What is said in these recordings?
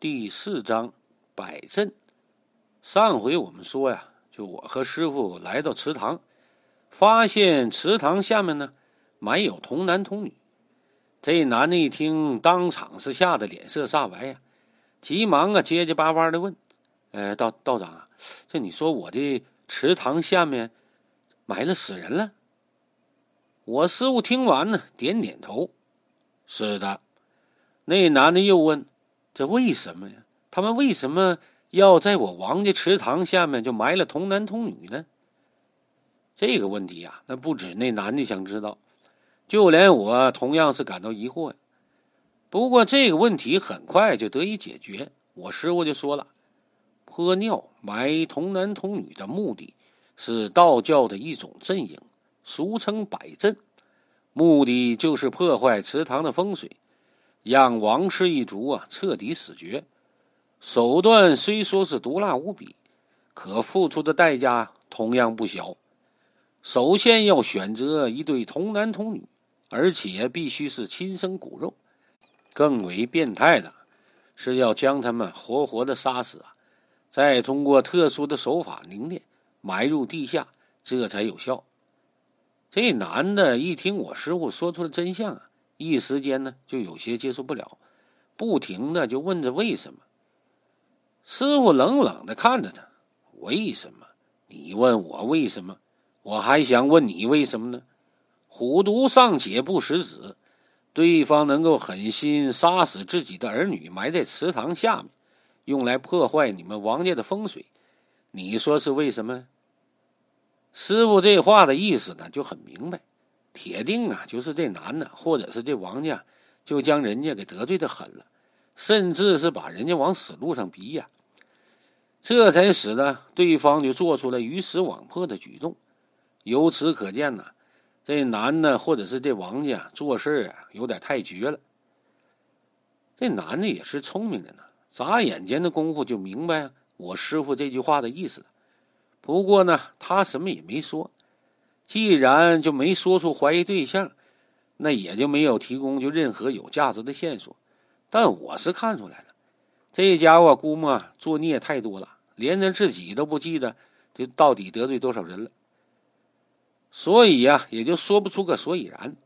第四章摆阵。上回我们说呀，就我和师傅来到祠堂，发现祠堂下面呢埋有童男童女。这男的一听，当场是吓得脸色煞白呀，急忙啊结结巴巴的问：“呃，道道长，这你说我的祠堂下面埋了死人了？”我师傅听完呢，点点头：“是的。”那男的又问。这为什么呀？他们为什么要在我王家祠堂下面就埋了童男童女呢？这个问题呀，那不止那男的想知道，就连我同样是感到疑惑呀。不过这个问题很快就得以解决。我师傅就说了：泼尿埋童男童女的目的是道教的一种阵营，俗称摆阵，目的就是破坏祠堂的风水。让王氏一族啊彻底死绝，手段虽说是毒辣无比，可付出的代价同样不小。首先要选择一对童男童女，而且必须是亲生骨肉。更为变态的是要将他们活活的杀死啊，再通过特殊的手法凝练，埋入地下，这才有效。这男的一听我师傅说出了真相啊！一时间呢，就有些接受不了，不停的就问着为什么。师傅冷冷的看着他：“为什么？你问我为什么？我还想问你为什么呢？虎毒尚且不食子，对方能够狠心杀死自己的儿女，埋在祠堂下面，用来破坏你们王家的风水，你说是为什么？”师傅这话的意思呢，就很明白。铁定啊，就是这男的，或者是这王家，就将人家给得罪的狠了，甚至是把人家往死路上逼呀，这才使得对方就做出了鱼死网破的举动。由此可见呢，这男的或者是这王家做事啊，有点太绝了。这男的也是聪明的呢，眨眼间的功夫就明白我师傅这句话的意思。不过呢，他什么也没说。既然就没说出怀疑对象，那也就没有提供就任何有价值的线索。但我是看出来了，这家伙估摸作孽太多了，连他自己都不记得，就到底得罪多少人了。所以呀，也就说不出个所以然。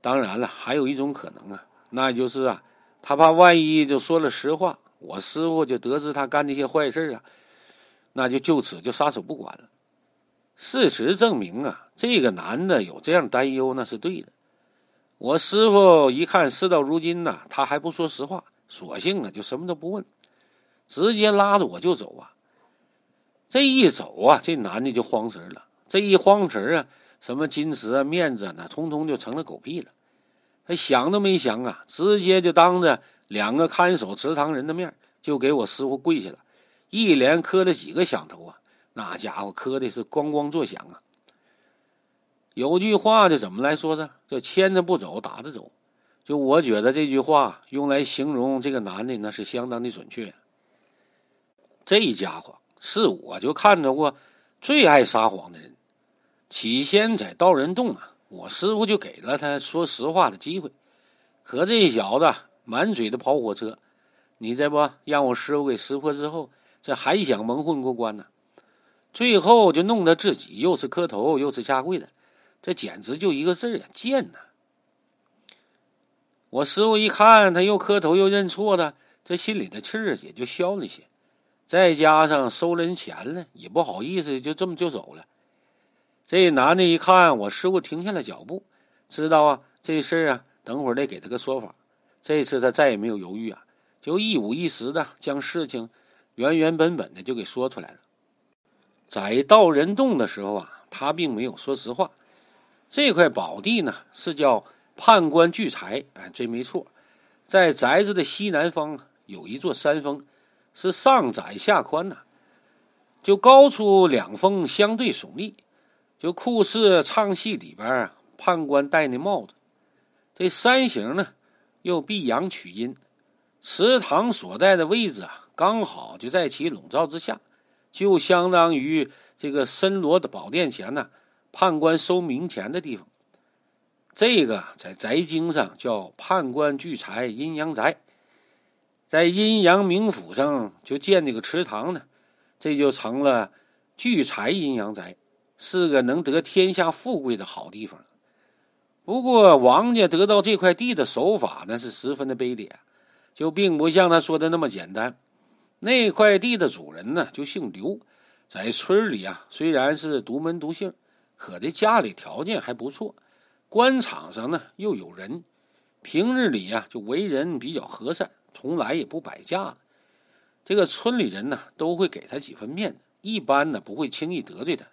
当然了，还有一种可能啊，那就是啊，他怕万一就说了实话，我师傅就得知他干那些坏事啊，那就就此就撒手不管了。事实证明啊，这个男的有这样担忧那是对的。我师傅一看事到如今呐，他还不说实话，索性啊就什么都不问，直接拉着我就走啊。这一走啊，这男的就慌神了。这一慌神啊，什么矜持啊、面子啊，那通通就成了狗屁了。他想都没想啊，直接就当着两个看守祠堂人的面，就给我师傅跪下了，一连磕了几个响头啊。那家伙磕的是咣咣作响啊！有句话就怎么来说的？叫牵着不走，打着走。就我觉得这句话用来形容这个男的，那是相当的准确。这家伙是我就看到过最爱撒谎的人。起先在道人洞啊，我师傅就给了他说实话的机会，可这小子满嘴的跑火车，你这不让我师傅给识破之后，这还想蒙混过关呢？最后就弄得自己又是磕头又是下跪的，这简直就一个字啊，贱呐！我师傅一看他又磕头又认错的，这心里的气儿也就消了些。再加上收了人钱了，也不好意思就这么就走了。这男的一看我师傅停下了脚步，知道啊这事儿啊，等会儿得给他个说法。这次他再也没有犹豫啊，就一五一十的将事情原原本本的就给说出来了。在道人洞的时候啊，他并没有说实话。这块宝地呢，是叫判官聚财，哎，这没错。在宅子的西南方有一座山峰，是上窄下宽呐，就高出两峰，相对耸立，就酷似唱戏里边啊判官戴那帽子。这山形呢，又避阳取阴，祠堂所在的位置啊，刚好就在其笼罩之下。就相当于这个森罗的宝殿前呢，判官收冥钱的地方。这个在宅经上叫判官聚财阴阳宅。在阴阳冥府上就建这个祠堂呢，这就成了聚财阴阳宅，是个能得天下富贵的好地方。不过王家得到这块地的手法呢，是十分的卑劣，就并不像他说的那么简单。那块地的主人呢，就姓刘，在村里啊，虽然是独门独姓，可这家里条件还不错，官场上呢又有人，平日里呀就为人比较和善，从来也不摆架子。这个村里人呢都会给他几分面子，一般呢不会轻易得罪他。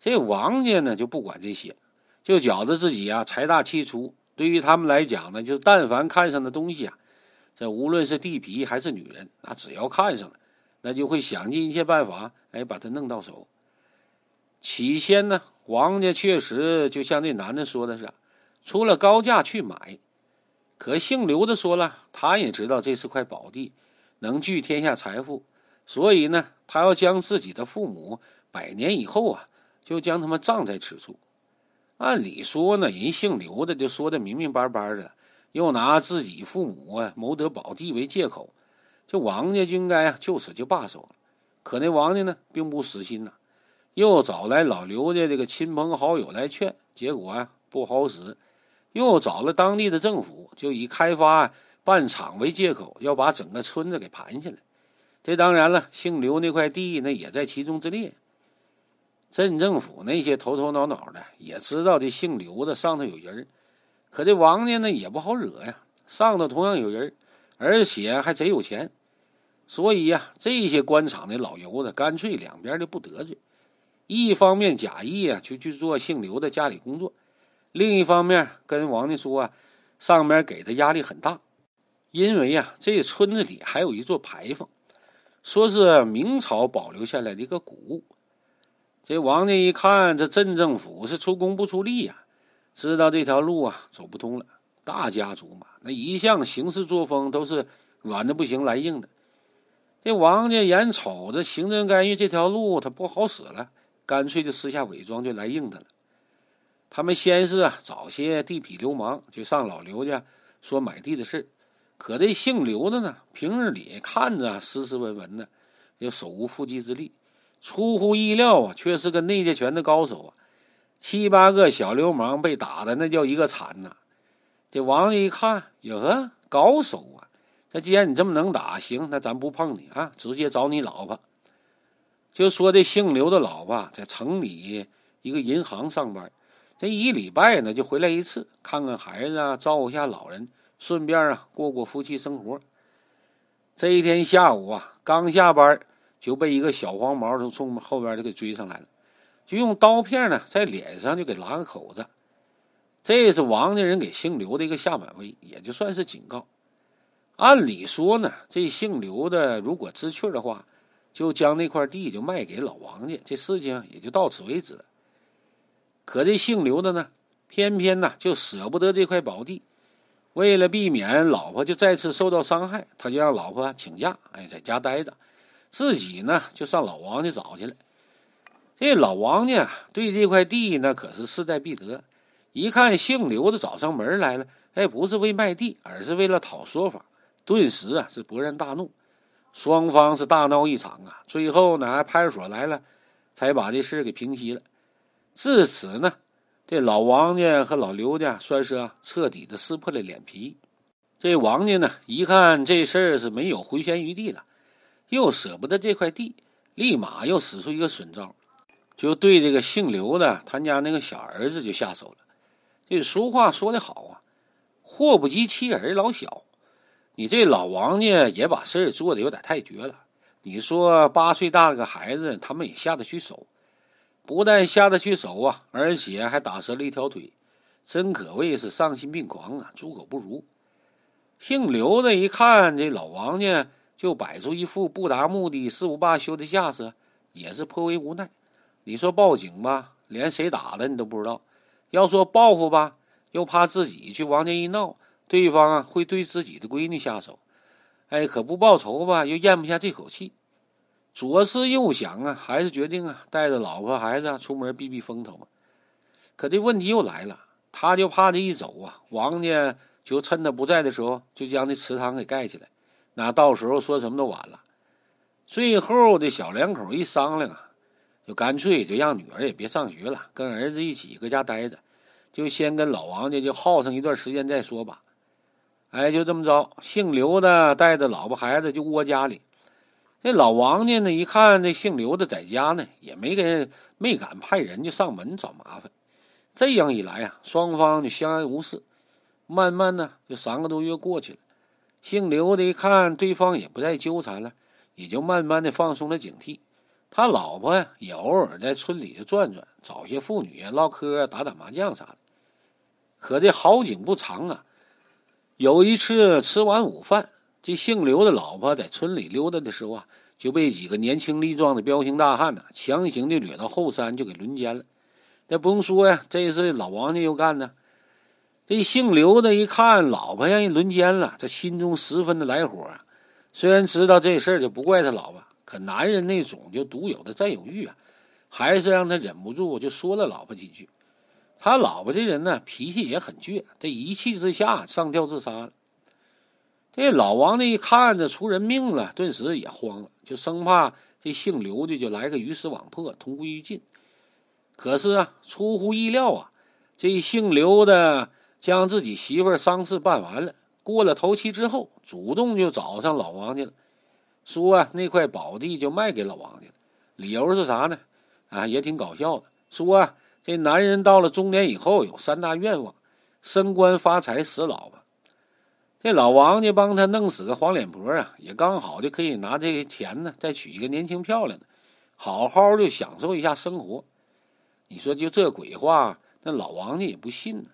这王家呢就不管这些，就觉得自己啊财大气粗，对于他们来讲呢，就但凡看上的东西啊。这无论是地皮还是女人，那只要看上了，那就会想尽一切办法，哎，把他弄到手。起先呢，王家确实就像那男的说的是，出了高价去买。可姓刘的说了，他也知道这是块宝地，能聚天下财富，所以呢，他要将自己的父母百年以后啊，就将他们葬在此处。按理说呢，人姓刘的就说的明明白白的。又拿自己父母啊谋得宝地为借口，这王家就应该啊就此就罢手了。可那王家呢并不死心呐，又找来老刘家这个亲朋好友来劝，结果啊不好使，又找了当地的政府，就以开发办厂为借口，要把整个村子给盘下来。这当然了，姓刘那块地那也在其中之列。镇政府那些头头脑脑的也知道这姓刘的上头有人。可这王家呢也不好惹呀，上头同样有人，而且还贼有钱，所以呀，这些官场的老油子干脆两边就不得罪，一方面假意啊就去做姓刘的家里工作，另一方面跟王家说啊，上面给的压力很大，因为呀，这村子里还有一座牌坊，说是明朝保留下来的一个古物。这王家一看，这镇政府是出工不出力呀。知道这条路啊走不通了，大家族嘛，那一向行事作风都是软的不行来硬的。这王家眼瞅着行政干预这条路他不好使了，干脆就私下伪装就来硬的了。他们先是啊找些地痞流氓，就上老刘家说买地的事可这姓刘的呢，平日里看着斯斯文文的，又手无缚鸡之力，出乎意料啊，却是个内家拳的高手啊。七八个小流氓被打的那叫一个惨呐！这王一看，哟呵，高手啊！那既然你这么能打，行，那咱不碰你啊，直接找你老婆。就说这姓刘的老婆在城里一个银行上班，这一礼拜呢就回来一次，看看孩子啊，照顾一下老人，顺便啊过过夫妻生活。这一天下午啊，刚下班就被一个小黄毛从从后边就给追上来了。就用刀片呢，在脸上就给拉个口子，这是王家人给姓刘的一个下马威，也就算是警告。按理说呢，这姓刘的如果知趣的话，就将那块地就卖给老王家，这事情也就到此为止。可这姓刘的呢，偏偏呢就舍不得这块宝地，为了避免老婆就再次受到伤害，他就让老婆请假，哎，在家待着，自己呢就上老王家找去了。这老王家对这块地那可是势在必得，一看姓刘的找上门来了，哎，不是为卖地，而是为了讨说法，顿时啊是勃然大怒，双方是大闹一场啊，最后呢派出所来了，才把这事给平息了。至此呢，这老王家和老刘家算是彻底的撕破了脸皮。这王家呢一看这事儿是没有回旋余地了，又舍不得这块地，立马又使出一个损招。就对这个姓刘的他家那个小儿子就下手了。这俗话说的好啊，“祸不及妻儿老小”。你这老王家也把事儿做的有点太绝了。你说八岁大的个孩子，他们也下得去手，不但下得去手啊，而且还打折了一条腿，真可谓是丧心病狂啊，猪狗不如。姓刘的一看这老王家就摆出一副不达目的誓不罢休的架势，也是颇为无奈。你说报警吧，连谁打的你都不知道；要说报复吧，又怕自己去王家一闹，对方啊会对自己的闺女下手。哎，可不报仇吧，又咽不下这口气。左思右想啊，还是决定啊带着老婆孩子出门避避风头嘛。可这问题又来了，他就怕这一走啊，王家就趁他不在的时候就将那祠堂给盖起来，那到时候说什么都晚了。最后这小两口一商量啊，就干脆就让女儿也别上学了，跟儿子一起搁家待着，就先跟老王家就耗上一段时间再说吧。哎，就这么着，姓刘的带着老婆孩子就窝家里。这老王家呢，一看这姓刘的在家呢，也没给没敢派人就上门找麻烦。这样一来啊，双方就相安无事。慢慢呢，就三个多月过去了。姓刘的一看对方也不再纠缠了，也就慢慢的放松了警惕。他老婆呀，也偶尔在村里就转转，找些妇女唠嗑、打打麻将啥的。可这好景不长啊，有一次吃完午饭。这姓刘的老婆在村里溜达的时候啊，就被几个年轻力壮的彪形大汉呢强行的掠到后山，就给轮奸了。那不用说呀，这是老王家又干的。这姓刘的一看老婆让人轮奸了，这心中十分的来火啊。虽然知道这事儿就不怪他老婆，可男人那种就独有的占有欲啊，还是让他忍不住就说了老婆几句。他老婆这人呢，脾气也很倔，这一气之下上吊自杀了。这老王呢一看着出人命了，顿时也慌了，就生怕这姓刘的就来个鱼死网破、同归于尽。可是啊，出乎意料啊，这姓刘的将自己媳妇丧事办完了，过了头七之后，主动就找上老王去了，说啊那块宝地就卖给老王家了。理由是啥呢？啊，也挺搞笑的，说啊这男人到了中年以后有三大愿望：升官发财、死老婆。这老王家帮他弄死个黄脸婆啊，也刚好就可以拿这个钱呢，再娶一个年轻漂亮的，好好的享受一下生活。你说就这鬼话，那老王家也不信呢。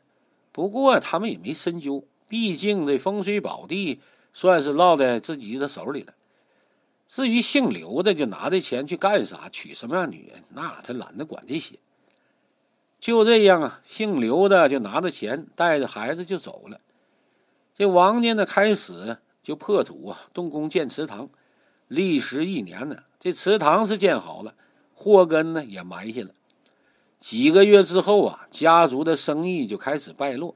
不过他们也没深究，毕竟这风水宝地算是落在自己的手里了。至于姓刘的，就拿这钱去干啥，娶什么样女人，那他懒得管这些。就这样啊，姓刘的就拿着钱，带着孩子就走了。这王家呢，开始就破土啊，动工建祠堂，历时一年呢，这祠堂是建好了，祸根呢也埋下了。几个月之后啊，家族的生意就开始败落，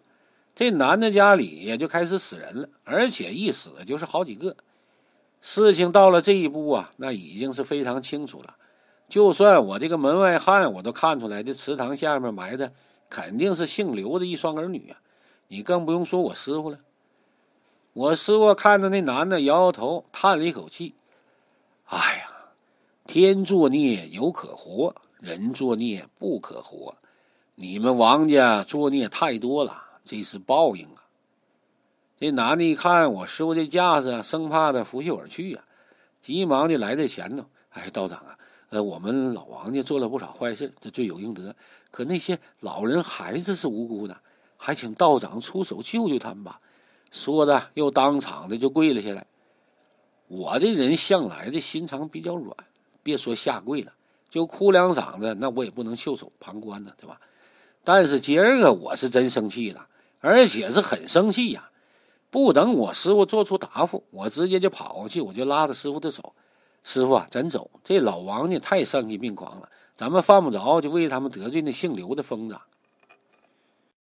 这男的家里也就开始死人了，而且一死就是好几个。事情到了这一步啊，那已经是非常清楚了。就算我这个门外汉，我都看出来，这祠堂下面埋的肯定是姓刘的一双儿女啊！你更不用说我师傅了。我师傅看着那男的，摇摇头，叹了一口气：“哎呀，天作孽犹可活，人作孽不可活。你们王家作孽太多了，这是报应啊！”这男的一看我师傅这架势，生怕他拂袖而去呀，急忙就来这前头：“哎，道长啊，呃，我们老王家做了不少坏事，这罪有应得。可那些老人孩子是无辜的，还请道长出手救救他们吧。”说的又当场的就跪了下来。我这人向来的心肠比较软，别说下跪了，就哭两嗓子，那我也不能袖手旁观呢，对吧？但是今儿个我是真生气了，而且是很生气呀！不等我师傅做出答复，我直接就跑过去，我就拉着师傅的手：“师傅啊，咱走。这老王家太丧心病狂了，咱们犯不着就为他们得罪那姓刘的疯子。”